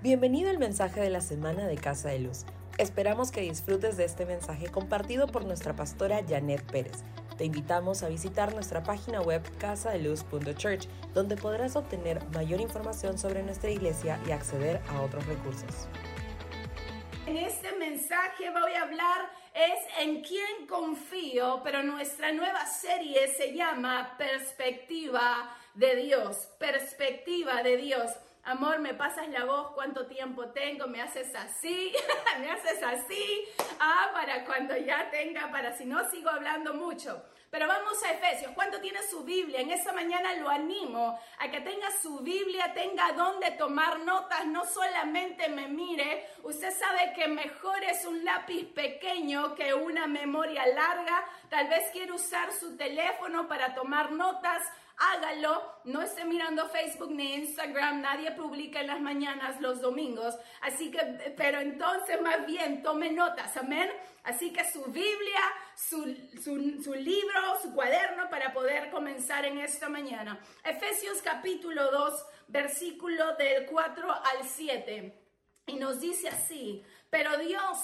Bienvenido al mensaje de la semana de Casa de Luz. Esperamos que disfrutes de este mensaje compartido por nuestra pastora Janet Pérez. Te invitamos a visitar nuestra página web casadeluz.church, donde podrás obtener mayor información sobre nuestra iglesia y acceder a otros recursos. En este mensaje voy a hablar es en quién confío, pero nuestra nueva serie se llama Perspectiva de Dios, Perspectiva de Dios. Amor, me pasas la voz, cuánto tiempo tengo, me haces así, me haces así, ah, para cuando ya tenga, para si no sigo hablando mucho. Pero vamos a Efesios. ¿Cuánto tiene su Biblia? En esa mañana lo animo a que tenga su Biblia, tenga donde tomar notas, no solamente me mire. Usted sabe que mejor es un lápiz pequeño que una memoria larga. Tal vez quiere usar su teléfono para tomar notas hágalo. No esté mirando Facebook ni Instagram, nadie publica en las mañanas los domingos. Así que, pero entonces más bien tome notas, amén. Así que su Biblia, su, su, libro, su cuaderno para poder comenzar en esta mañana. Efesios capítulo 2, versículo del 4 al 7. Y nos dice así, pero Dios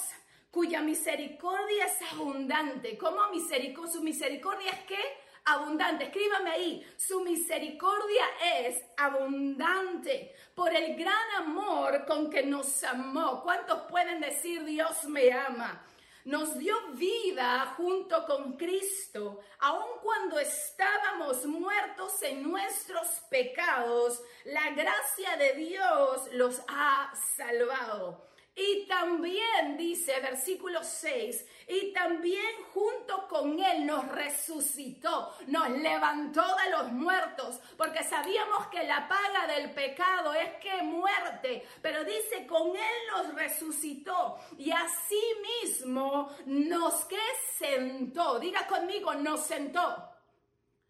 cuya misericordia es abundante. ¿Cómo misericordia? Su misericordia es que abundante. Escríbame ahí, su misericordia es abundante por el gran amor con que nos amó. ¿Cuántos pueden decir Dios me ama? Nos dio vida junto con Cristo, aun cuando estábamos muertos en nuestros pecados, la gracia de Dios los ha salvado. Y también dice versículo 6, y también junto con Él nos resucitó, nos levantó de los muertos, porque sabíamos que la paga del pecado es que muerte, pero dice, con Él nos resucitó y así mismo nos sentó, diga conmigo, nos sentó,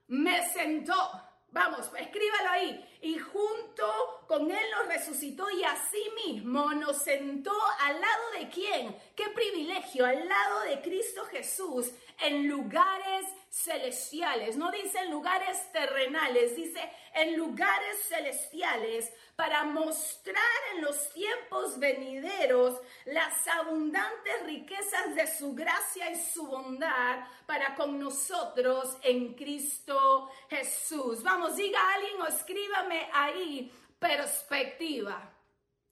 me sentó. Vamos, escríbalo ahí. Y junto con Él nos resucitó y asimismo nos sentó al lado de quién? Qué privilegio, al lado de Cristo Jesús en lugares celestiales. No dice en lugares terrenales, dice en lugares celestiales para mostrar en los tiempos venideros las abundantes riquezas de su gracia y su bondad para con nosotros en Cristo Jesús. Vamos, diga a alguien o escríbame ahí perspectiva.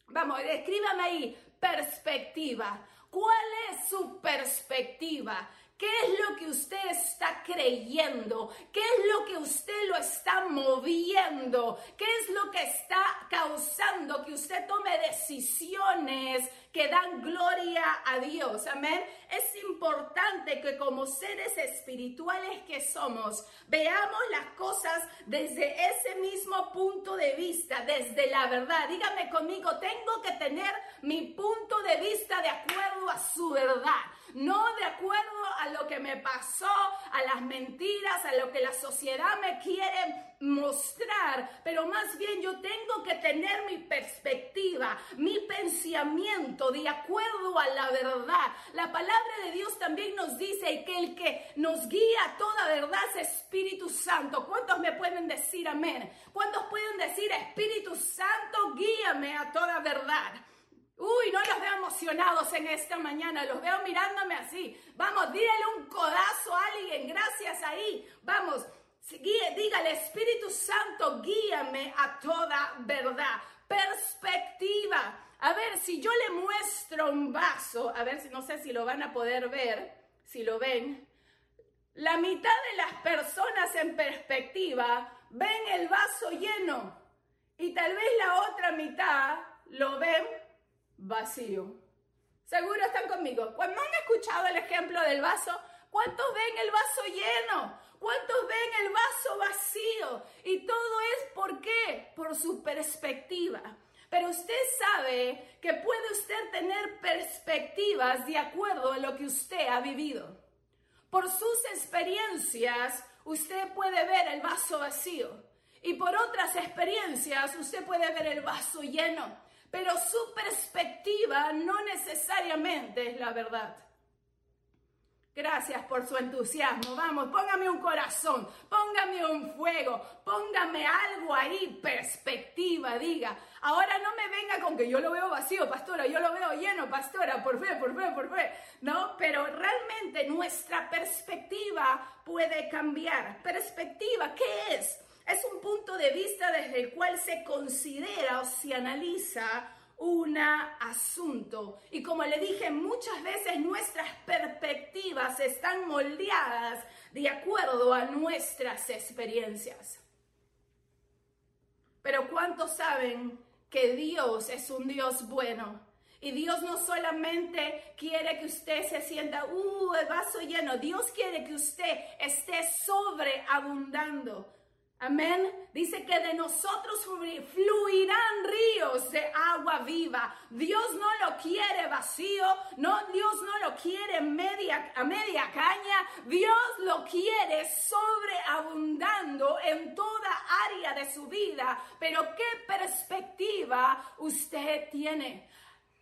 Vamos, escríbame ahí perspectiva. ¿Cuál es su perspectiva? ¿Qué es lo que usted está creyendo? ¿Qué es lo que usted lo está moviendo? ¿Qué es lo que está causando que usted tome decisiones que dan gloria a Dios? Amén. Es importante que como seres espirituales que somos, veamos las cosas desde ese mismo punto de vista, desde la verdad. Dígame conmigo, tengo que tener mi punto de vista de acuerdo a su verdad no de acuerdo a lo que me pasó, a las mentiras, a lo que la sociedad me quiere mostrar, pero más bien yo tengo que tener mi perspectiva, mi pensamiento de acuerdo a la verdad. La palabra de Dios también nos dice que el que nos guía a toda verdad es Espíritu Santo. ¿Cuántos me pueden decir amén? ¿Cuántos pueden decir Espíritu Santo, guíame a toda verdad? Uy, no los veo emocionados en esta mañana, los veo mirándome así. Vamos, dígale un codazo a alguien, gracias ahí. Vamos, dígale, Espíritu Santo, guíame a toda verdad. Perspectiva. A ver, si yo le muestro un vaso, a ver si no sé si lo van a poder ver, si lo ven. La mitad de las personas en perspectiva ven el vaso lleno y tal vez la otra mitad lo ven vacío. Seguro están conmigo. Cuando han escuchado el ejemplo del vaso, ¿cuántos ven el vaso lleno? ¿Cuántos ven el vaso vacío? Y todo es por qué? Por su perspectiva. Pero usted sabe que puede usted tener perspectivas de acuerdo a lo que usted ha vivido. Por sus experiencias, usted puede ver el vaso vacío. Y por otras experiencias, usted puede ver el vaso lleno pero su perspectiva no necesariamente es la verdad. Gracias por su entusiasmo. Vamos, póngame un corazón, póngame un fuego, póngame algo ahí, perspectiva, diga. Ahora no me venga con que yo lo veo vacío, pastora, yo lo veo lleno, pastora, por fe, por fe, por fe. No, pero realmente nuestra perspectiva puede cambiar. Perspectiva, ¿qué es? Es un punto de vista desde el cual se considera o se analiza un asunto. Y como le dije, muchas veces nuestras perspectivas están moldeadas de acuerdo a nuestras experiencias. Pero ¿cuántos saben que Dios es un Dios bueno? Y Dios no solamente quiere que usted se sienta, uh, vaso lleno. Dios quiere que usted esté sobreabundando. Amén. Dice que de nosotros fluirán ríos de agua viva. Dios no lo quiere vacío, no, Dios no lo quiere a media caña. Dios lo quiere sobreabundando en toda área de su vida. Pero ¿qué perspectiva usted tiene?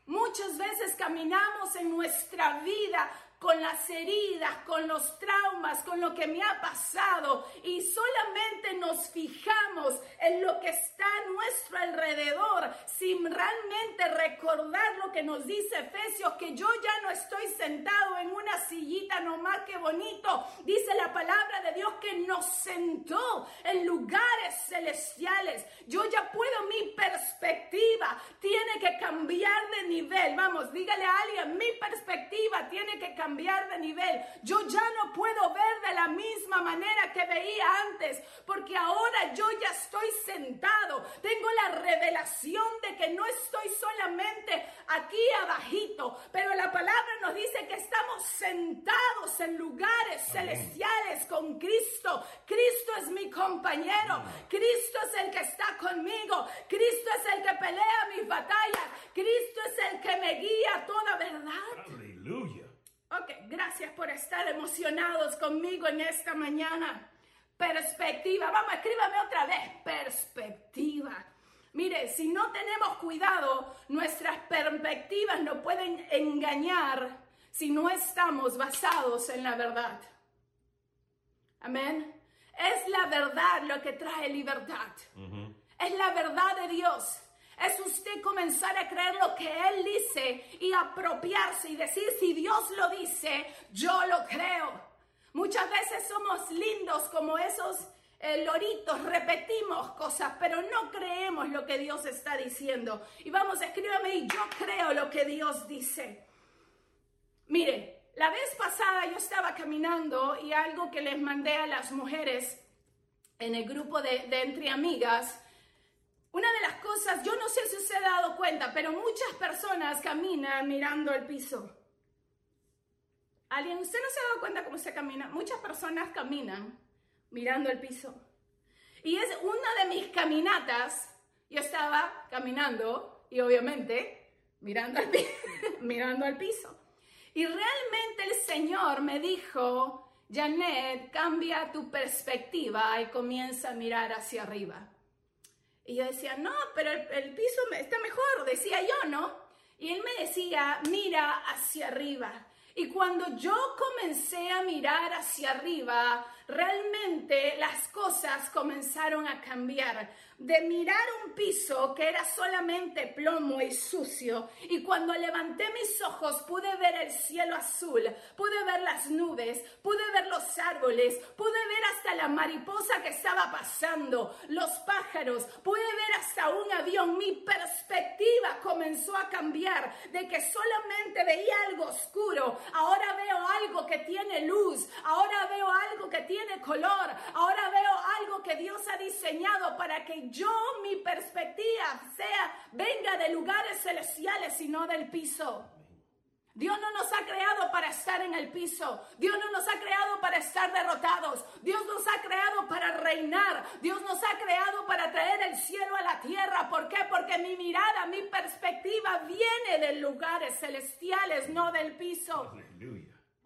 Muchas veces caminamos en nuestra vida con las heridas, con los traumas, con lo que me ha pasado y solamente nos fijamos en lo que está a nuestro alrededor sin realmente recordar lo que nos dice Efesios, que yo ya no estoy sentado en una sillita nomás que bonito. Dice la palabra de Dios que nos sentó en lugares celestiales. Yo ya puedo, mi perspectiva tiene que cambiar de nivel. Vamos, dígale a alguien, mi perspectiva tiene que cambiar cambiar de nivel. Yo ya no puedo ver de la misma manera que veía antes, porque ahora yo ya estoy sentado. Tengo la revelación de que no estoy solamente aquí abajito, pero la palabra nos dice que estamos sentados en lugares celestiales con Cristo. Cristo es mi compañero. Cristo es el que está conmigo. Cristo es el que pelea mis batallas. Cristo es el que me guía toda verdad. Aleluya. Ok, gracias por estar emocionados conmigo en esta mañana. Perspectiva, vamos, escríbame otra vez. Perspectiva. Mire, si no tenemos cuidado, nuestras perspectivas nos pueden engañar si no estamos basados en la verdad. Amén. Es la verdad lo que trae libertad. Es la verdad de Dios es usted comenzar a creer lo que Él dice y apropiarse y decir, si Dios lo dice, yo lo creo. Muchas veces somos lindos como esos eh, loritos, repetimos cosas, pero no creemos lo que Dios está diciendo. Y vamos, escríbame y yo creo lo que Dios dice. Mire, la vez pasada yo estaba caminando y algo que les mandé a las mujeres en el grupo de, de entre amigas, una de las cosas, yo no sé si se ha dado cuenta, pero muchas personas caminan mirando el piso. ¿Alguien? ¿Usted no se ha dado cuenta cómo se camina? Muchas personas caminan mirando el piso. Y es una de mis caminatas. Yo estaba caminando y obviamente mirando al, mirando al piso. Y realmente el Señor me dijo, Janet, cambia tu perspectiva y comienza a mirar hacia arriba. Y yo decía, no, pero el, piso está mejor, decía yo, ¿no? Y él me decía, mira hacia arriba. Y cuando yo comencé a mirar hacia arriba, realmente las cosas comenzaron a cambiar. De mirar un piso que era solamente plomo y sucio, y cuando levanté mis ojos pude ver el cielo azul, pude ver las nubes, pude ver los árboles, pude ver hasta la mariposa que estaba pasando, los pájaros, pude ver hasta un avión. Mi perspectiva comenzó a cambiar de que solamente veía algo oscuro, ahora veo algo que tiene luz, ahora veo algo que tiene color. Ahora veo algo que Dios ha diseñado para que yo, mi perspectiva, sea, venga de lugares celestiales y no del piso. Dios no nos ha creado para estar en el piso. Dios no nos ha creado para estar derrotados. Dios nos ha creado para reinar. Dios nos ha creado para traer el cielo a la tierra. ¿Por qué? Porque mi mirada, mi perspectiva viene de lugares celestiales, no del piso.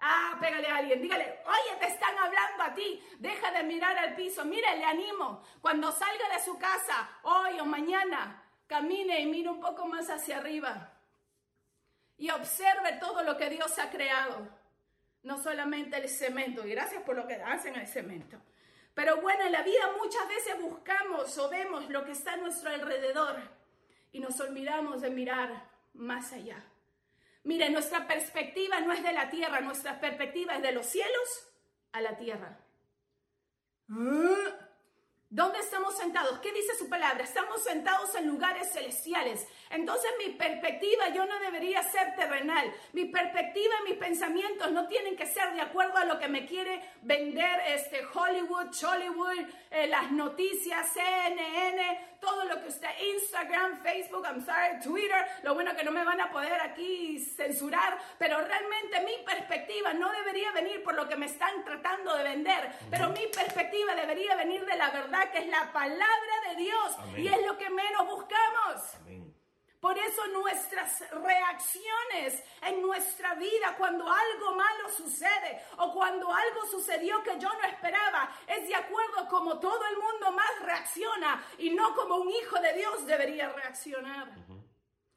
Ah, pégale a alguien, dígale, oye, te están hablando a ti, deja de mirar al piso, mire, le animo, cuando salga de su casa, hoy o mañana, camine y mire un poco más hacia arriba y observe todo lo que Dios ha creado. no solamente el cemento, y gracias por lo que hacen el cemento. Pero bueno, en la vida muchas veces buscamos o vemos lo que está a nuestro alrededor y nos olvidamos de mirar más allá. Mire, nuestra perspectiva no es de la tierra, nuestra perspectiva es de los cielos a la tierra. ¿Dónde estamos sentados? ¿Qué dice su palabra? Estamos sentados en lugares celestiales. Entonces mi perspectiva yo no debería ser terrenal. Mi perspectiva mis pensamientos no tienen que ser de acuerdo a lo que me quiere vender este Hollywood, Hollywood, eh, las noticias, CNN, todo lo que usted, Instagram, Facebook, I'm sorry, Twitter. Lo bueno que no me van a poder aquí censurar, pero realmente mi perspectiva no debería venir por lo que me están tratando de vender, pero mi perspectiva debería venir de la verdad que es la palabra de Dios y es lo que menos buscamos. Por eso nuestras reacciones en nuestra vida cuando algo malo sucede o cuando algo sucedió que yo no esperaba es de acuerdo como todo el mundo más reacciona y no como un hijo de Dios debería reaccionar.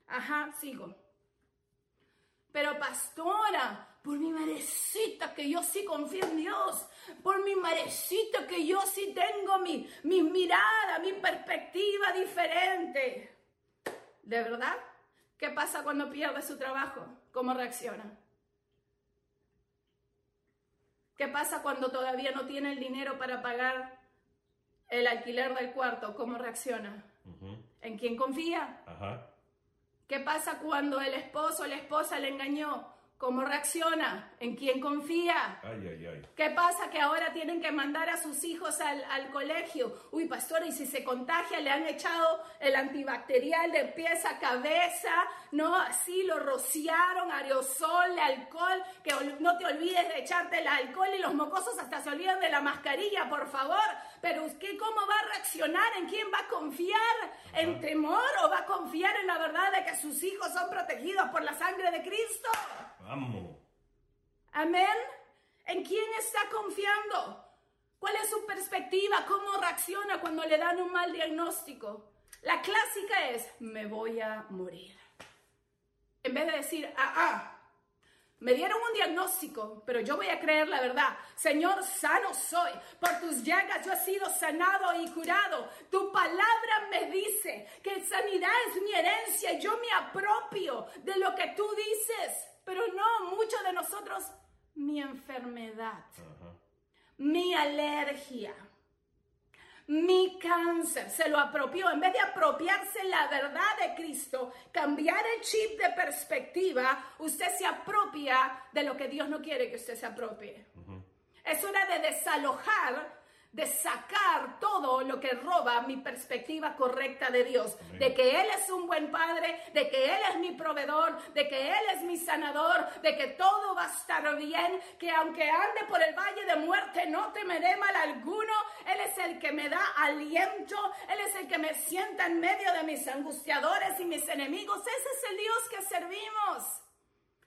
Ajá, sigo. Pero pastora, por mi marecita que yo sí confío en Dios, por mi marecita que yo sí tengo mi, mi mirada, mi perspectiva diferente. ¿De verdad? ¿Qué pasa cuando pierde su trabajo? ¿Cómo reacciona? ¿Qué pasa cuando todavía no tiene el dinero para pagar el alquiler del cuarto? ¿Cómo reacciona? ¿En quién confía? ¿Qué pasa cuando el esposo o la esposa le engañó? ¿Cómo reacciona? ¿En quién confía? ¿Qué pasa que ahora tienen que mandar a sus hijos al, colegio? Uy, pastor, y si se contagia, le han echado el antibacterial de pies a cabeza, ¿no? Así lo rociaron, aerosol, alcohol, que no te olvides de echarte el alcohol y los mocosos hasta se olvidan de la mascarilla, por favor. Pero usted, ¿cómo va a reaccionar? ¿En quién va a confiar? ¿En temor o va a confiar en la verdad de que sus hijos son protegidos por la sangre de Cristo? Amén. ¿En quién está confiando? ¿Cuál es su perspectiva? ¿Cómo reacciona cuando le dan un mal diagnóstico? La clásica es, me voy a morir. En vez de decir, ah, ah, me dieron un diagnóstico, pero yo voy a creer la verdad. Señor, sano soy. Por tus llagas yo he sido sanado y curado. Tu palabra me dice que sanidad es mi herencia. Yo me apropio de lo que tú dices. Pero no, muchos de nosotros, mi enfermedad, mi alergia, mi cáncer, se lo apropió. En vez de apropiarse la verdad de Cristo, cambiar el chip de perspectiva, usted se apropia de lo que Dios no quiere que usted se apropie. Es hora de desalojar de sacar todo lo que roba mi perspectiva correcta de Dios, de que Él es un buen padre, de que Él es mi proveedor, de que Él es mi sanador, de que todo va a estar bien, que aunque ande por el valle de muerte no temeré mal alguno, Él es el que me da aliento, Él es el que me sienta en medio de mis angustiadores y mis enemigos, ese es el Dios que servimos.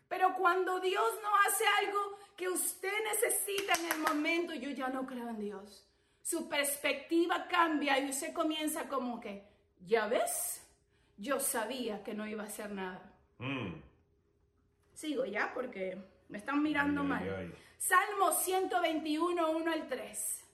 Pero cuando Dios no hace algo que usted necesita en el momento, yo ya no creo en Dios su perspectiva cambia y usted comienza como que, ya ves, yo sabía que no iba a hacer nada. Mm. Sigo ya porque me están mirando mal. Salmo 121, 1 al 3.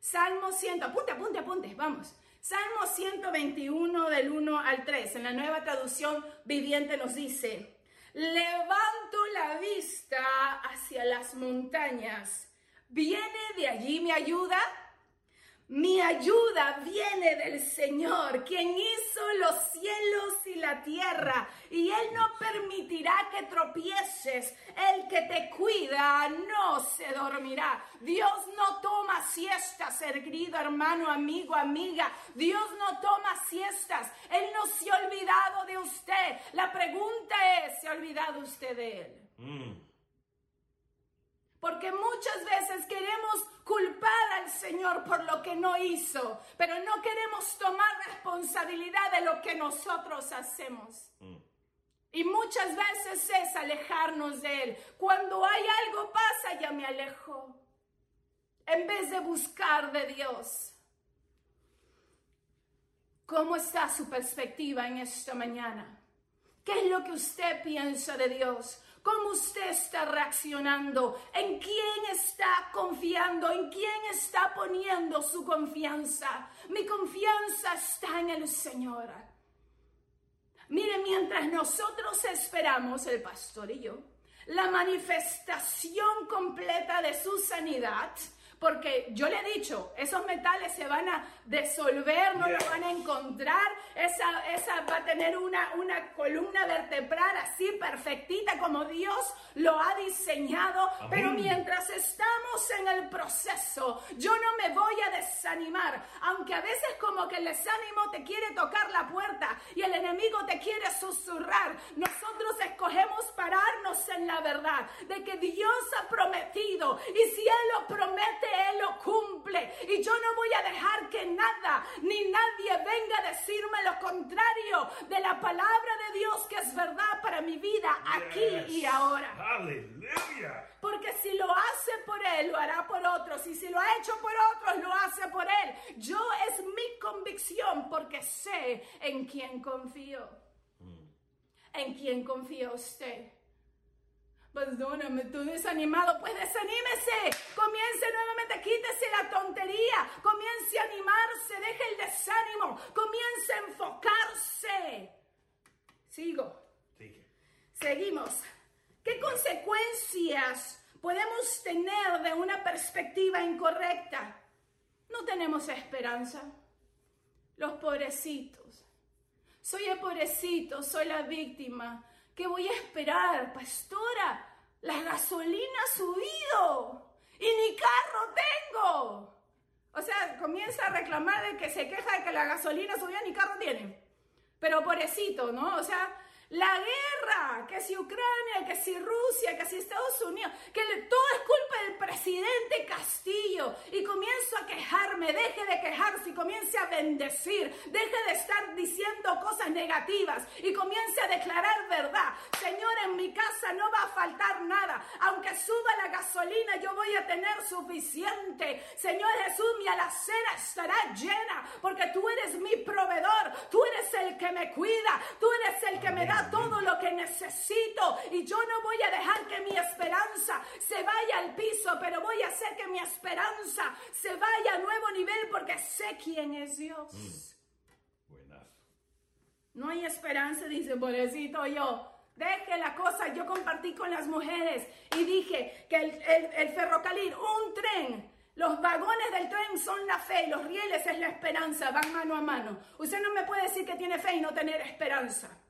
Salmo 100, apunte, apunte, apunte, vamos. Salmo 121 del 1 al 3. En la nueva traducción viviente nos dice, levanto la vista hacia las montañas. ¿Viene de allí mi ayuda? Mi ayuda viene del Señor, quien hizo los cielos y la tierra, y Él no permitirá que tropieces. El que te cuida no se dormirá. Dios no toma siestas, querido hermano, amigo, amiga. Dios no toma siestas. Él no se ha olvidado de usted. La pregunta es, ¿se ha olvidado usted de Él? Mm. Porque muchas veces queremos culpar al Señor por lo que no hizo, pero no queremos tomar responsabilidad de lo que nosotros hacemos. Mm. Y muchas veces es alejarnos de Él. Cuando hay algo pasa, ya me alejo. En vez de buscar de Dios. ¿Cómo está su perspectiva en esta mañana? ¿Qué es lo que usted piensa de Dios? ¿Cómo usted está reaccionando? ¿En quién está confiando? ¿En quién está poniendo su confianza? Mi confianza está en el Señor. Mire, mientras nosotros esperamos, el pastor y yo, la manifestación completa de su sanidad, porque yo le he dicho, esos metales se van a disolver, no lo van a encontrar, esa, esa va a tener una, una columna vertebral así perfectita como Dios lo ha diseñado, pero mientras estamos en el proceso, yo no me voy a desanimar, aunque a veces como que el desánimo te quiere tocar la puerta y el enemigo te quiere susurrar, nosotros escogemos pararnos en la verdad de que Dios ha prometido. Y si Él lo promete, Él lo cumple y yo no voy a dejar que nada ni nadie venga a decirme lo contrario de la palabra de Dios que es verdad para mi vida aquí y ahora. Aleluya. Porque si lo hace por Él, lo hará por otros. Y si lo ha hecho por otros, lo hace por Él. Yo es mi convicción porque sé en quién confío. En quién confía usted. Pastora, me estoy desanimado. Pues desanímese. Comience nuevamente. Quítese la tontería. Comience a animarse. Deje el desánimo. Comience a enfocarse. Sigo. Sigue. Seguimos. ¿Qué consecuencias podemos tener de una perspectiva incorrecta? No tenemos esperanza. Los pobrecitos. Soy el pobrecito, soy la víctima. ¿Qué voy a esperar, pastora? La gasolina ha subido y ni carro tengo. O sea, comienza a reclamar de que se queja de que la gasolina subió ni carro tiene. Pero pobrecito, ¿no? O sea, la guerra, que si Ucrania, que si Rusia, que si Estados Unidos, que todo es culpa del presidente Castillo. Y comienzo a quejarme, deje de quejarse y comience a bendecir, deje de estar diciendo cosas negativas y comience a declarar verdad. Señor, en mi casa no va a faltar nada. Aunque suba la gasolina, yo voy a tener suficiente. Señor Jesús, mi alacena estará llena porque tú eres mi proveedor, tú eres el que me cuida, tú eres el que me da todo lo que necesito y yo no voy a dejar que mi esperanza se vaya al piso, pero voy a hacer que mi esperanza se vaya a nuevo nivel porque sé quién es Dios. Buenazo. No hay esperanza, dice, pobrecito yo. Deje la cosa, yo compartí con las mujeres y dije que el, el, el ferrocarril, un tren, los vagones del tren son la fe y los rieles es la esperanza, van mano a mano. Usted no me puede decir que tiene fe y no tener esperanza.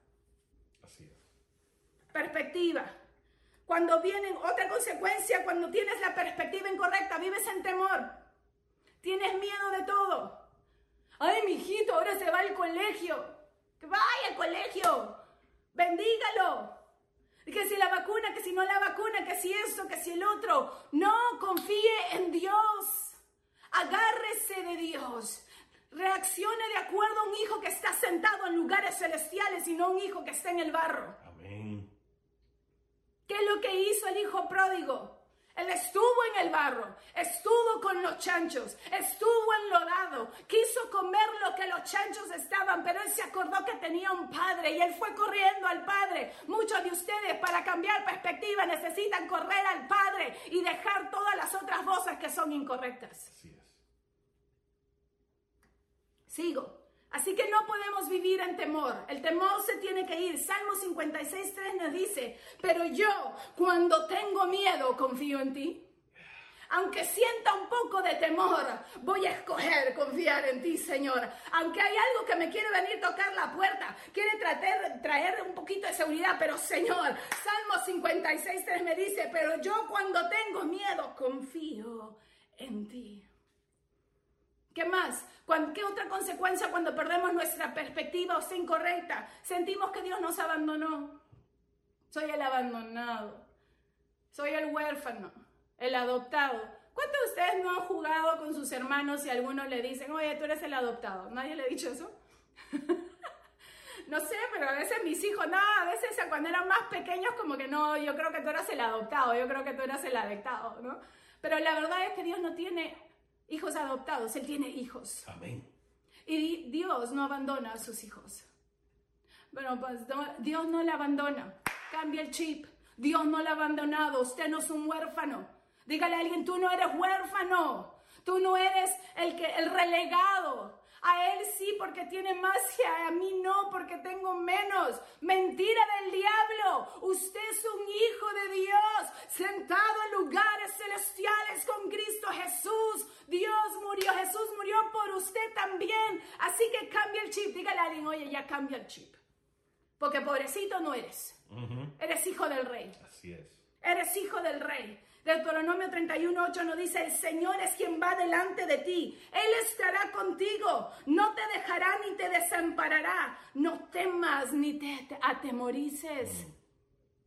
Perspectiva. Cuando vienen, otra consecuencia, cuando tienes la perspectiva incorrecta, vives en temor. Tienes miedo de todo. Ay, mi hijito, ahora se va al colegio. Que vaya al colegio. Bendígalo. Que si la vacuna, que si no la vacuna, que si eso, que si el otro. No, confíe en Dios. Agárrese de Dios. Reaccione de acuerdo a un hijo que está sentado en lugares celestiales y no un hijo que está en el barro. ¿Qué es lo que hizo el hijo pródigo? Él estuvo en el barro, estuvo con los chanchos, estuvo enlodado, quiso comer lo que los chanchos estaban, pero él se acordó que tenía un padre y él fue corriendo al padre. Muchos de ustedes para cambiar perspectiva necesitan correr al padre y dejar todas las otras voces que son incorrectas. Así es. Sigo. Así que no podemos vivir en temor. El temor se tiene que ir. Salmo 56, 3 nos dice, pero yo cuando tengo miedo confío en ti. Aunque sienta un poco de temor, voy a escoger confiar en ti, Señor. Aunque hay algo que me quiere venir a tocar la puerta, quiere traer, traer un poquito de seguridad, pero Señor, Salmo 56, 3 me dice, pero yo cuando tengo miedo confío en ti. ¿Qué más? ¿Cuán- ¿Qué otra consecuencia cuando perdemos nuestra perspectiva o sea incorrecta? Sentimos que Dios nos abandonó. Soy el abandonado. Soy el huérfano, el adoptado. ¿Cuántos de ustedes no han jugado con sus hermanos y algunos le dicen, oye, tú eres el adoptado? ¿Nadie le ha dicho eso? no sé, pero a veces mis hijos, no, a veces cuando eran más pequeños como que no, yo creo que tú eras el adoptado, yo creo que tú eras el adoptado, ¿no? Pero la verdad es que Dios no tiene hijos adoptados, Él tiene hijos. Amén. Y di- Dios no abandona a sus hijos. Bueno, pues no- Dios no le abandona. Cambia el chip. Dios no la ha abandonado. Usted no es un huérfano. Dígale a alguien, tú no eres huérfano. Tú no eres el, que, el relegado. A él sí porque tiene más que a mí no porque tengo menos. Mentira del diablo. Usted es un hijo de Dios sentado en lugares celestiales con Cristo Jesús. Dios murió, Jesús murió por usted también. Así que cambia el chip. Dígale a alguien, oye, ya cambia el chip. Porque pobrecito no eres. Eres hijo del rey. Así es. Eres hijo del rey. Deuteronomio 31.8 nos dice, el Señor es quien va delante de ti. Él estará contigo. No te dejará ni te desamparará. No temas ni te atemorices.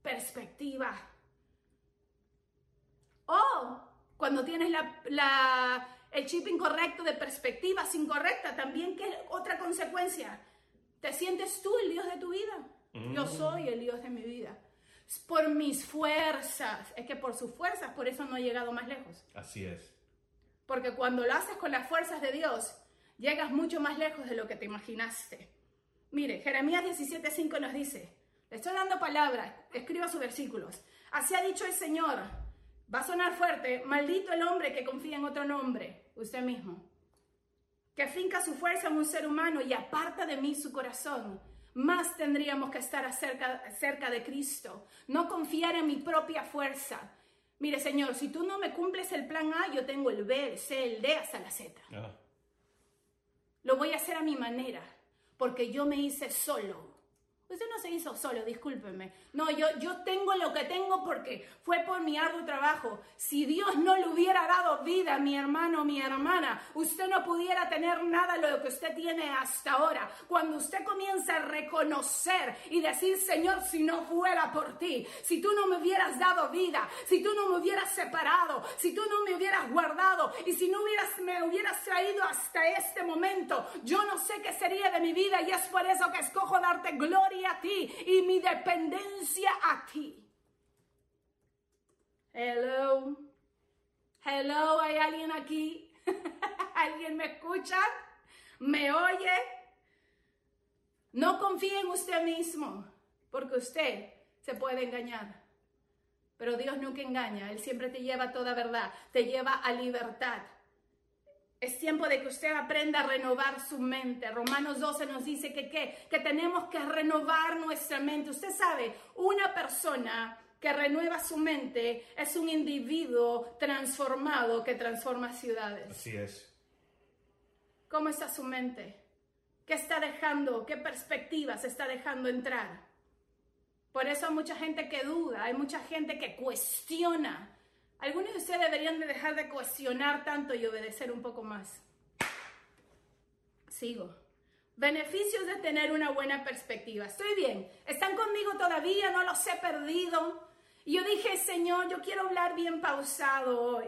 Perspectiva. O cuando tienes la, el chip incorrecto de perspectivas incorrecta, también que otra consecuencia. ¿Te sientes tú el Dios de tu vida? Yo soy el Dios de mi vida por mis fuerzas. Es que por sus fuerzas, por eso no he llegado más lejos. Así es. Porque cuando lo haces con las fuerzas de Dios, llegas mucho más lejos de lo que te imaginaste. Mire, Jeremías 17:5 nos dice, le estoy dando palabras, escriba sus versículos. Así ha dicho el Señor. Va a sonar fuerte, maldito el hombre que confía en otro nombre, usted mismo, que finca su fuerza en un ser humano y aparta de mí su corazón más tendríamos que estar cerca, cerca de Cristo, no confiar en mi propia fuerza. Mire, Señor, si tú no me cumples el plan A, yo tengo el B, el C, el D hasta la Z. Ah. Lo voy a hacer a mi manera, porque yo me hice solo. Usted no se hizo solo, discúlpeme. No, yo, yo tengo lo que tengo porque fue por mi arduo trabajo. Si Dios no le hubiera dado vida mi hermano mi hermana, usted no pudiera tener nada de lo que usted tiene hasta ahora. Cuando usted comienza a reconocer y decir, Señor, si no fuera por ti, si tú no me hubieras dado vida, si tú no me hubieras separado, si tú no me hubieras guardado y si no hubieras, me hubieras traído hasta este momento, yo no sé qué sería de mi vida y es por eso que escojo darte gloria a ti y mi dependencia a ti. Hello. Hello, ¿hay alguien aquí? ¿Alguien me escucha? ¿Me oye? No confíe en usted mismo, porque usted se puede engañar. Pero Dios nunca engaña, Él siempre te lleva a toda verdad, te lleva a libertad. Es tiempo de que usted aprenda a renovar su mente. Romanos 12 nos dice que, que tenemos que renovar nuestra mente. Usted sabe, una persona que renueva su mente es un individuo transformado que transforma ciudades. Así es. ¿Cómo está su mente? ¿Qué está dejando? ¿Qué perspectivas está dejando entrar? Por eso hay mucha gente que duda, hay mucha gente que cuestiona algunos de ustedes deberían de dejar de cuestionar tanto y obedecer un poco más. Sigo. Beneficios de tener una buena perspectiva. Estoy bien. ¿Están conmigo todavía? No los he perdido. Y yo dije, Señor, yo quiero hablar bien pausado hoy.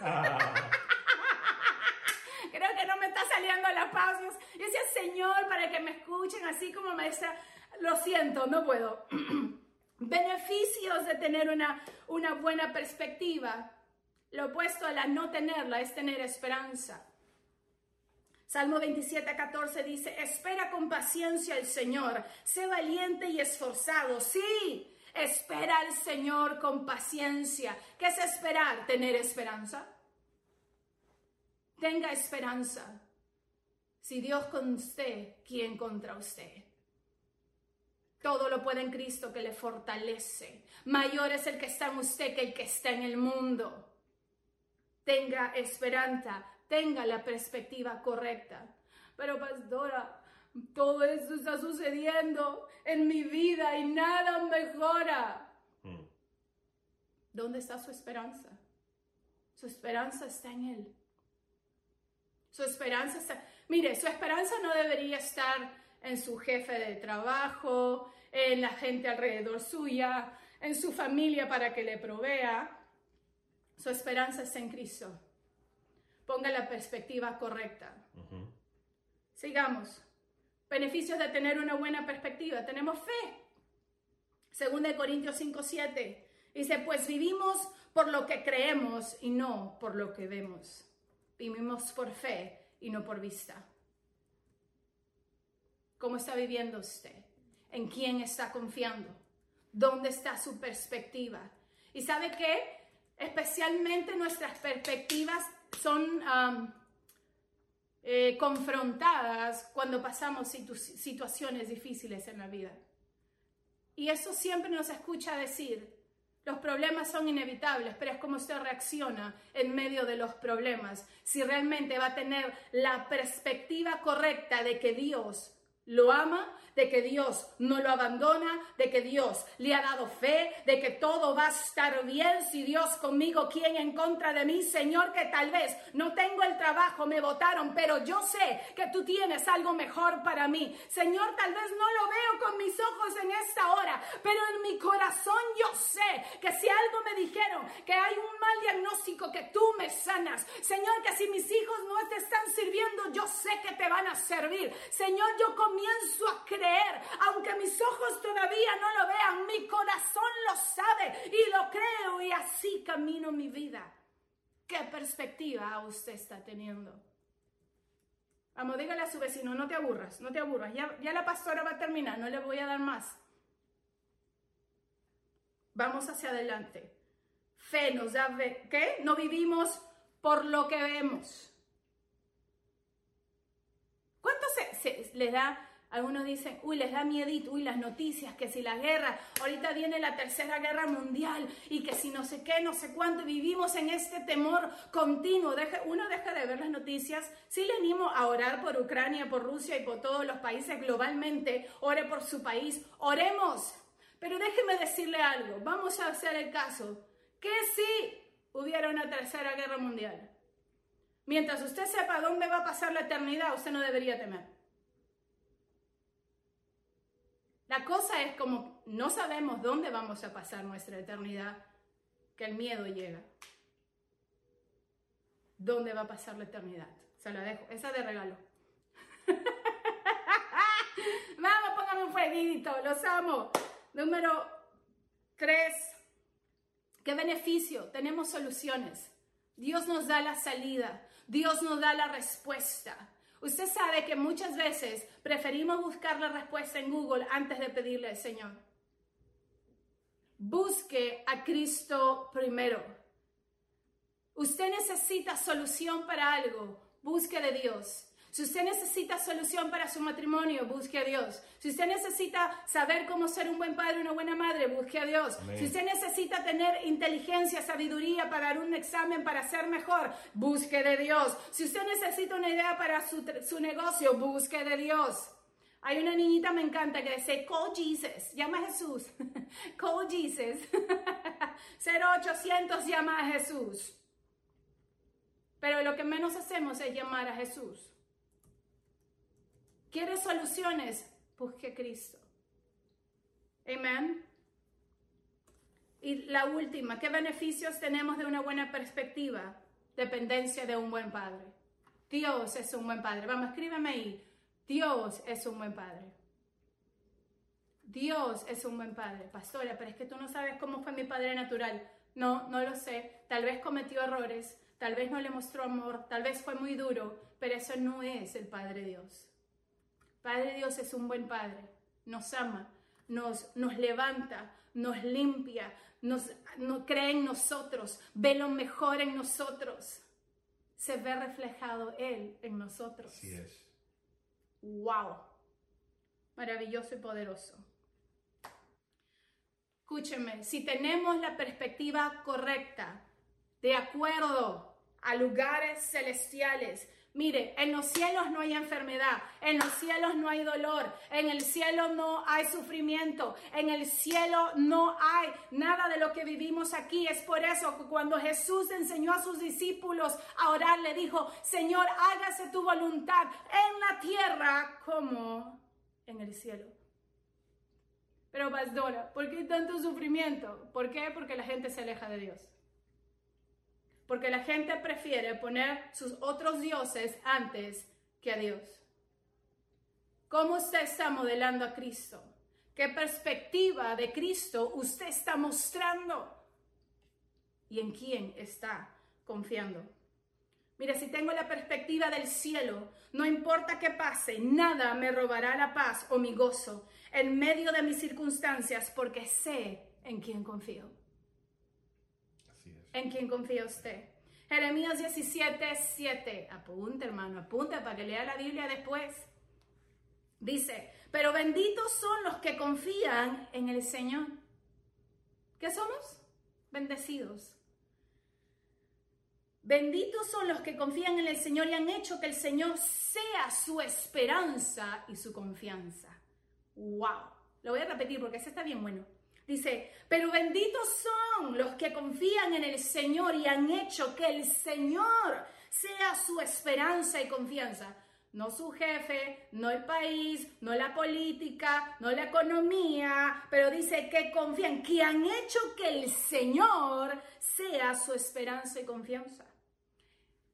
Creo que no me está saliendo la pausa. Yo decía, Señor, para que me escuchen así como me está... Lo siento, no puedo. beneficios de tener una, una buena perspectiva. Lo opuesto a la no tenerla es tener esperanza. Salmo 27, 14 dice, espera con paciencia al Señor, sé valiente y esforzado. Sí, espera al Señor con paciencia. ¿Qué es esperar? Tener esperanza. Tenga esperanza. Si Dios con usted, ¿quién contra usted? Todo lo puede en Cristo que le fortalece. Mayor es el que está en usted que el que está en el mundo. Tenga esperanza, tenga la perspectiva correcta. Pero pastora, todo esto está sucediendo en mi vida y nada mejora. Mm. ¿Dónde está su esperanza? Su esperanza está en Él. Su esperanza está... Mire, su esperanza no debería estar en su jefe de trabajo, en la gente alrededor suya, en su familia para que le provea. Su esperanza está en Cristo. Ponga la perspectiva correcta. Sigamos. Beneficios de tener una buena perspectiva. Tenemos fe. Según de Corintios 5, 7. Dice, pues vivimos por lo que creemos y no por lo que vemos. Vivimos por fe y no por vista. ¿Cómo está viviendo usted? ¿En quién está confiando? dónde está su perspectiva. ¿Y sabe qué? Especialmente nuestras perspectivas son um, eh, confrontadas cuando pasamos situaciones difíciles en la vida. Y eso siempre nos escucha decir, los problemas son inevitables, pero es como usted reacciona en medio de los problemas. Si realmente va a tener la perspectiva correcta de que Dios lo ama, de que Dios no lo abandona, de que Dios le ha dado fe, de que todo va a estar bien. Si Dios conmigo, ¿quién en contra de mí? Señor, que tal vez no tengo el trabajo, me votaron, pero yo sé que tú tienes algo mejor para mí. Señor, tal vez no lo veo con mis ojos en esta hora, pero en mi corazón yo sé que si dijeron, que hay un mal diagnóstico, que tú me sanas. Señor, que si mis hijos no te están sirviendo, yo sé que te van a servir. Señor, yo comienzo a creer aunque mis ojos todavía no lo vean, mi corazón lo sabe y lo creo y así camino mi vida. ¿Qué perspectiva usted está teniendo? Vamos, dígale a su vecino, no te aburras, no te aburras. Ya, ya la pastora va a terminar, no le voy a dar más. Vamos hacia adelante. Fe nos da, ¿qué? No vivimos por lo que vemos. ¿Cuánto se, les da algunos dicen, uy, les da miedito, uy, las noticias, que si la guerra, ahorita viene la tercera guerra mundial y que si no sé qué, no sé cuánto, vivimos en este temor continuo. uno deja de ver las noticias. Sí le animo a orar por Ucrania, por Rusia y por todos los países globalmente. Ore por su país. Oremos. Pero déjeme decirle algo. Vamos a hacer el caso. Que si hubiera una tercera guerra mundial. Mientras usted sepa dónde va a pasar la eternidad, usted no debería temer. La cosa es como no sabemos dónde vamos a pasar nuestra eternidad, que el miedo llega. ¿Dónde va a pasar la eternidad? Se la dejo, esa de regalo. Vamos, póngame un fueguito, los amo. Número tres, ¿qué beneficio? Tenemos soluciones. Dios nos da la salida, Dios nos da la respuesta. Usted sabe que muchas veces preferimos buscar la respuesta en Google antes de pedirle al Señor. Busque a Cristo primero. Usted necesita solución para algo, busque de Dios. Si usted necesita solución para su matrimonio, busque a Dios. Si usted necesita saber cómo ser un buen padre, una buena madre, busque a Dios. Si usted necesita tener inteligencia, sabiduría para dar un examen, para ser mejor, busque de Dios. Si usted necesita una idea para su, su negocio, busque de Dios. Hay una niñita, me encanta, que dice, call Jesus, llama a Jesús. call Jesus. 0800 llama a Jesús. Pero lo que menos hacemos es llamar a Jesús. ¿Quieres soluciones? Busque Cristo. Amén. Y la última, ¿qué beneficios tenemos de una buena perspectiva? Dependencia de un buen padre. Dios es un buen padre. Vamos, escríbeme ahí. Dios es un buen padre. Dios es un buen padre. Pastora, pero es que tú no sabes cómo fue mi padre natural. No, no lo sé. Tal vez cometió errores, tal vez no le mostró amor, tal vez fue muy duro, pero eso no es el Padre Dios. Padre Dios es un buen Padre, nos ama, nos, nos levanta, nos limpia, nos, cree en nosotros, ve lo mejor en nosotros. Se ve reflejado Él en nosotros. Así es. ¡Wow! Maravilloso y poderoso. Escúcheme, si tenemos la perspectiva correcta, de acuerdo a lugares celestiales, Mire, en los cielos no hay enfermedad, en los cielos no hay dolor, en el cielo no hay sufrimiento, en el cielo no hay nada de lo que vivimos aquí. Es por eso que cuando Jesús enseñó a sus discípulos a orar, le dijo, Señor, hágase tu voluntad en la tierra como en el cielo. Pero pastora, ¿por qué tanto sufrimiento? ¿Por qué? Porque la gente se aleja de Dios porque la gente prefiere poner sus otros dioses antes que a Dios. ¿Cómo usted está modelando a Cristo? ¿Qué perspectiva de Cristo usted está mostrando? ¿Y en quién está confiando? Mira, si tengo la perspectiva del cielo, no importa qué pase, nada me robará la paz o mi gozo en medio de mis circunstancias, porque sé en quién confío. ¿En quién confía usted? Jeremías 17, 7. Apunte, hermano, apunte para que lea la Biblia después. Dice, pero benditos son los que confían en el Señor. ¿Qué somos? Bendecidos. Benditos son los que confían en el Señor y han hecho que el Señor sea su esperanza y su confianza. ¡Wow! Lo voy a repetir porque ese está bien bueno. Dice, pero benditos son los que confían en el Señor y han hecho que el Señor sea su esperanza y confianza. No su jefe, no el país, no la política, no la economía, pero dice que confían, que han hecho que el Señor sea su esperanza y confianza.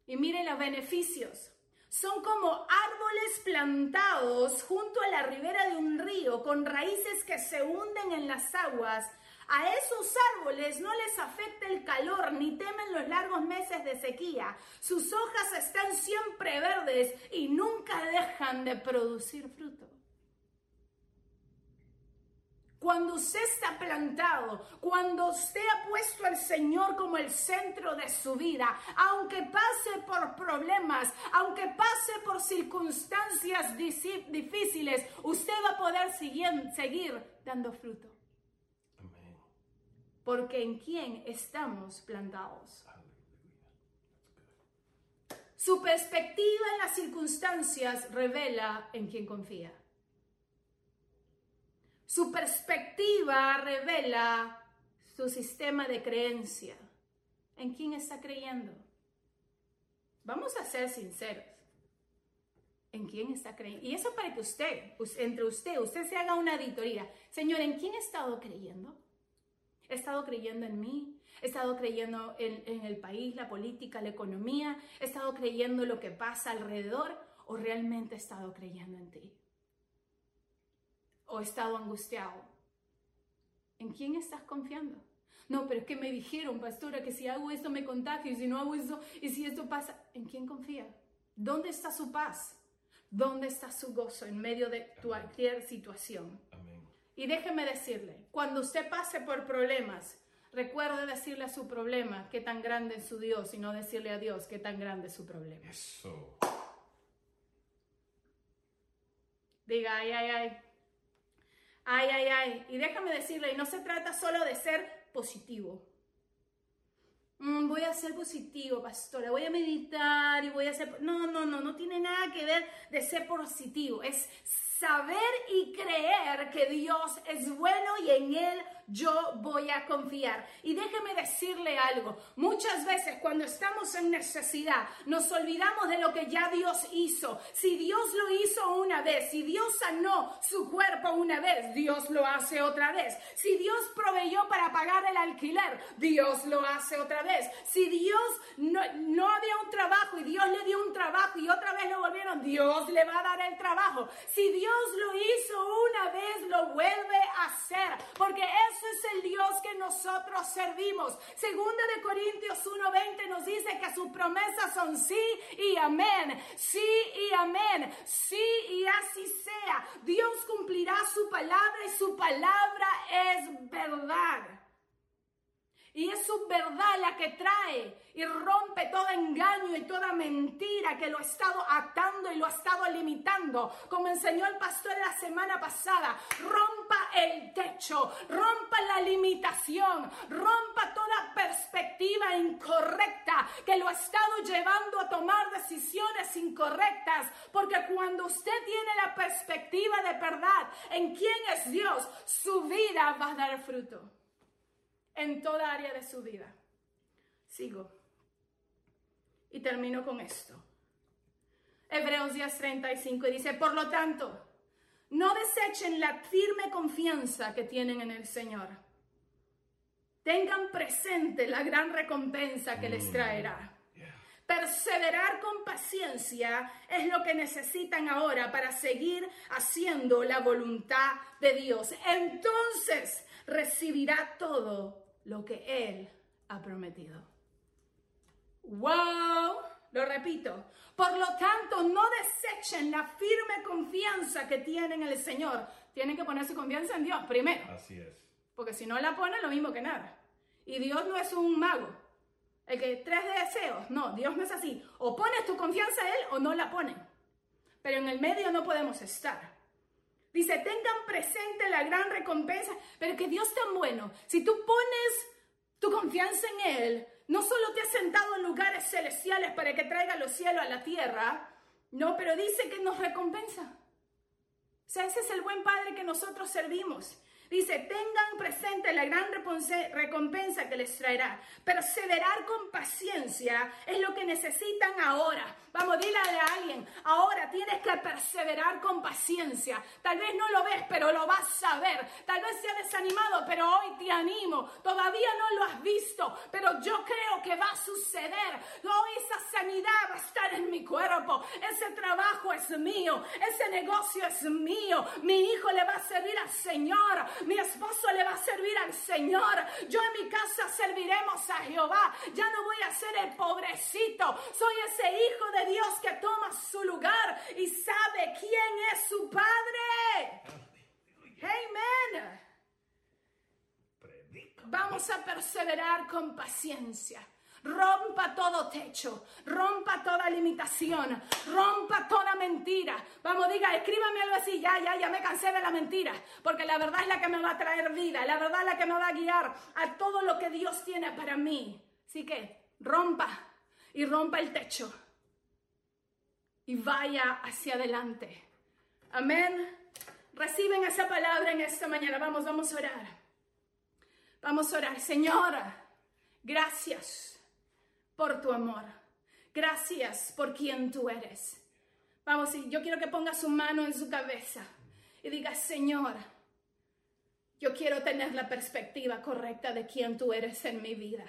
Y miren los beneficios. Son como árboles plantados junto a la ribera de un río con raíces que se hunden en las aguas. A esos árboles no les afecta el calor ni temen los largos meses de sequía. Sus hojas están siempre verdes y nunca dejan de producir fruto. Cuando usted está plantado, cuando usted ha puesto al Señor como el centro de su vida, aunque pase por problemas, aunque pase por circunstancias difíciles, usted va a poder seguir, seguir dando fruto. Amén. Porque en quién estamos plantados. Su perspectiva en las circunstancias revela en quién confía. Su perspectiva revela su sistema de creencia. ¿En quién está creyendo? Vamos a ser sinceros. ¿En quién está creyendo? Y eso para que usted, entre usted, usted se haga una auditoría. Señor, ¿en quién he estado creyendo? ¿He estado creyendo en mí? ¿He estado creyendo en, en el país, la política, la economía? ¿He estado creyendo lo que pasa alrededor? ¿O realmente he estado creyendo en ti? O estado angustiado? ¿En quién estás confiando? No, pero es que me dijeron, pastora, que si hago esto me contagio y si no hago eso y si esto pasa, ¿en quién confía? ¿Dónde está su paz? ¿Dónde está su gozo en medio de cualquier situación? Amén. Y déjeme decirle, cuando usted pase por problemas, recuerde decirle a su problema qué tan grande es su Dios y no decirle a Dios qué tan grande es su problema. Eso. Diga, ay, ay, ay, Ay, ay, ay. Y déjame decirle, y no se trata solo de ser positivo. Mm, voy a ser positivo, pastora. Voy a meditar y voy a ser... No, no, no, no tiene nada que ver de ser positivo. Es saber y creer que Dios es bueno y en Él yo voy a confiar. Y déjeme decirle algo, muchas veces cuando estamos en necesidad nos olvidamos de lo que ya Dios hizo. Si Dios lo hizo una vez, si Dios sanó su cuerpo una vez, Dios lo hace otra vez. Si Dios proveyó para pagar el alquiler, Dios lo hace otra vez. Si Dios no, no había un trabajo y Dios le dio un trabajo y otra vez lo volvieron, Dios le va a dar el trabajo. Si Dios lo hizo una vez, lo vuelve a hacer, porque es ese es el Dios que nosotros servimos. Segunda de Corintios 1:20 nos dice que sus promesas son sí y amén. Sí y amén. Sí y así sea. Dios cumplirá su palabra y su palabra es verdad. Y es su verdad la que trae y rompe todo engaño y toda mentira que lo ha estado atando y lo ha estado limitando. Como enseñó el pastor la semana pasada, rompa el techo, rompa la limitación, rompa toda perspectiva incorrecta que lo ha estado llevando a tomar decisiones incorrectas. Porque cuando usted tiene la perspectiva de verdad en quién es Dios, su vida va a dar fruto en toda área de su vida. Sigo. Y termino con esto. Hebreos 10:35 y dice, por lo tanto, no desechen la firme confianza que tienen en el Señor. Tengan presente la gran recompensa que les mm, traerá. Perseverar con paciencia es lo que necesitan ahora para seguir haciendo la voluntad de Dios. Entonces recibirá todo lo que Él ha prometido. ¡Wow! Lo repito. Por lo tanto, no desechen la firme confianza que tienen en el Señor. Tienen que poner su confianza en Dios primero. Así es. Porque si no la ponen, lo mismo que nada. Y Dios no es un mago. El que tres deseos. No, Dios no es así. O pones tu confianza en Él o no la ponen. Pero en el medio no podemos estar. Dice, tengan presente la gran recompensa. Pero que Dios tan bueno. Si tú pones tu confianza en Él, no solo te ha sentado en lugares celestiales para que traiga los cielos a la tierra, no, pero dice que nos recompensa. O sea, ese es el buen Padre que nosotros servimos. Dice, tengan presente la gran recompensa que les traerá. Perseverar con paciencia es lo que necesitan ahora. Vamos, dile a alguien, ahora tienes que perseverar con paciencia. Tal vez no lo ves, pero lo vas a ver. Tal vez se ha desanimado, pero hoy te animo. Todavía no lo has visto, pero yo creo que va a suceder. Hoy esa sanidad va a estar en mi cuerpo. Ese trabajo es mío. Ese negocio es mío. Mi hijo le va a servir al Señor. Mi esposo le va a servir al Señor. Yo en mi casa serviremos a Jehová. Ya no voy a ser el pobrecito. Soy ese hijo de Dios que toma su lugar y sabe quién es su Padre. Amén. Vamos a perseverar con paciencia. Rompa todo techo, rompa toda limitación, rompa toda mentira. Vamos, diga, escríbame algo así, ya, ya, ya me cansé de la mentira, porque la verdad es la que me va a traer vida, la verdad es la que me va a guiar a todo lo que Dios tiene para mí. Así que rompa y rompa el techo y vaya hacia adelante. Amén. Reciben esa palabra en esta mañana. Vamos, vamos a orar. Vamos a orar. Señora, gracias por tu amor. Gracias por quien tú eres. Vamos, yo quiero que ponga su mano en su cabeza y diga, Señor, yo quiero tener la perspectiva correcta de quién tú eres en mi vida.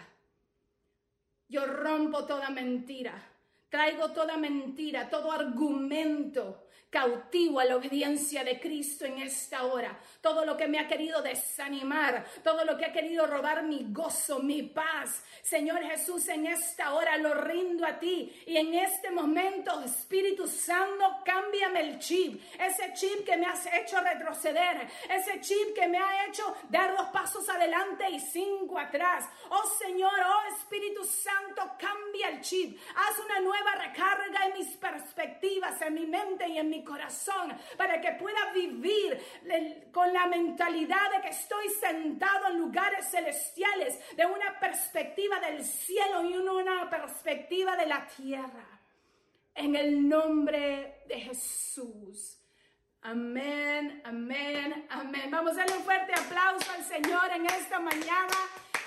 Yo rompo toda mentira Traigo toda mentira, todo argumento cautivo a la obediencia de Cristo en esta hora. Todo lo que me ha querido desanimar, todo lo que ha querido robar mi gozo, mi paz. Señor Jesús, en esta hora lo rindo a ti. Y en este momento, Espíritu Santo, cámbiame el chip. Ese chip que me has hecho retroceder. Ese chip que me ha hecho dar dos pasos adelante y cinco atrás. Oh Señor, oh Espíritu Santo, cambia el chip. Haz una nueva recarga en mis perspectivas, en mi mente y en mi corazón, para que pueda vivir con la mentalidad de que estoy sentado en lugares celestiales, de una perspectiva del cielo y una perspectiva de la tierra. En el nombre de Jesús. Amén, amén, amén. Vamos a darle un fuerte aplauso al Señor en esta mañana.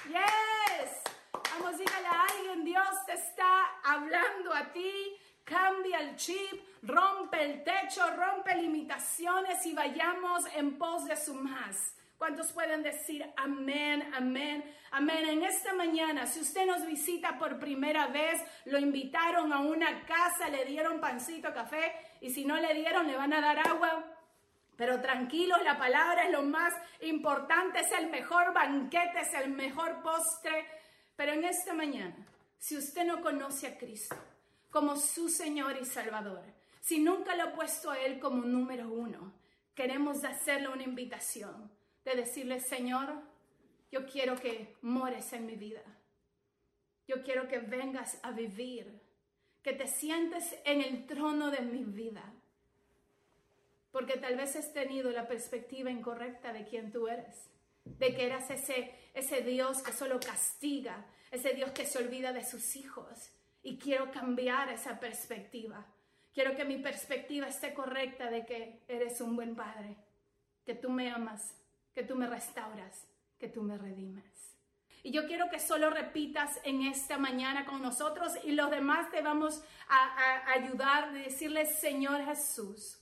Yes. Vamos, dígale a alguien, Dios te está hablando a ti. Cambia el chip, rompe el techo, rompe limitaciones y vayamos en pos de su más. ¿Cuántos pueden decir amén, amén, amén? En esta mañana, si usted nos visita por primera vez, lo invitaron a una casa, le dieron pancito, café, y si no le dieron, le van a dar agua. Pero tranquilos, la palabra es lo más importante, es el mejor banquete, es el mejor postre pero en esta mañana, si usted no conoce a Cristo como su Señor y Salvador, si nunca lo ha puesto a Él como número uno, queremos hacerle una invitación de decirle, Señor, yo quiero que mores en mi vida. Yo quiero que vengas a vivir, que te sientes en el trono de mi vida. Porque tal vez has tenido la perspectiva incorrecta de quién tú eres de que eras ese, ese Dios que solo castiga, ese Dios que se olvida de sus hijos. Y quiero cambiar esa perspectiva. Quiero que mi perspectiva esté correcta de que eres un buen padre, que tú me amas, que tú me restauras, que tú me redimes. Y yo quiero que solo repitas en esta mañana con nosotros y los demás te vamos a, a ayudar a decirle, Señor Jesús,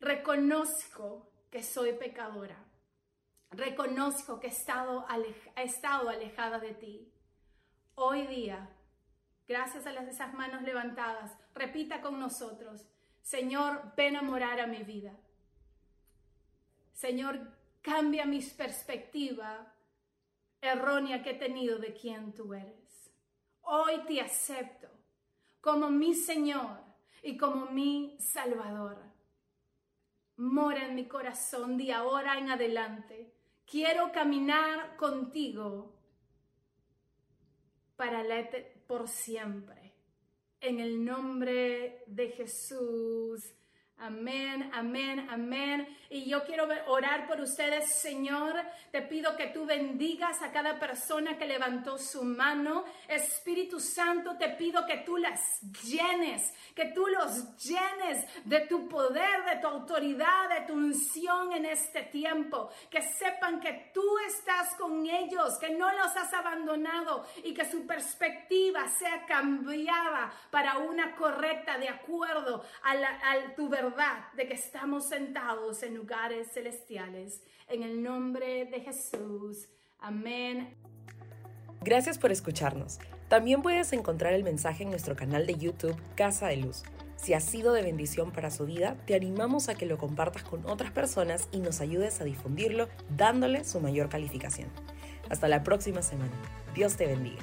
reconozco que soy pecadora Reconozco que he estado, estado alejada de ti. Hoy día, gracias a las, esas manos levantadas, repita con nosotros, Señor, ven a morar a mi vida. Señor, cambia mi perspectiva errónea que he tenido de quién tú eres. Hoy te acepto como mi Señor y como mi Salvador. Mora en mi corazón de ahora en adelante. Quiero caminar contigo para la por siempre. En el nombre de Jesús. Amén, amén, amén. Y yo quiero orar por ustedes, Señor. Te pido que tú bendigas a cada persona que levantó su mano. Espíritu Santo, te pido que tú las llenes, que tú los llenes de tu poder, de tu autoridad, de tu unción en este tiempo. Que sepan que tú estás con ellos, que no los has abandonado y que su perspectiva sea cambiada para una correcta de acuerdo a, a tu de que estamos sentados en lugares celestiales. En el nombre de Jesús. Amén. Gracias por escucharnos. También puedes encontrar el mensaje en nuestro canal de YouTube Casa de Luz. Si ha sido de bendición para su vida, te animamos a que lo compartas con otras personas y nos ayudes a difundirlo dándole su mayor calificación. Hasta la próxima semana. Dios te bendiga.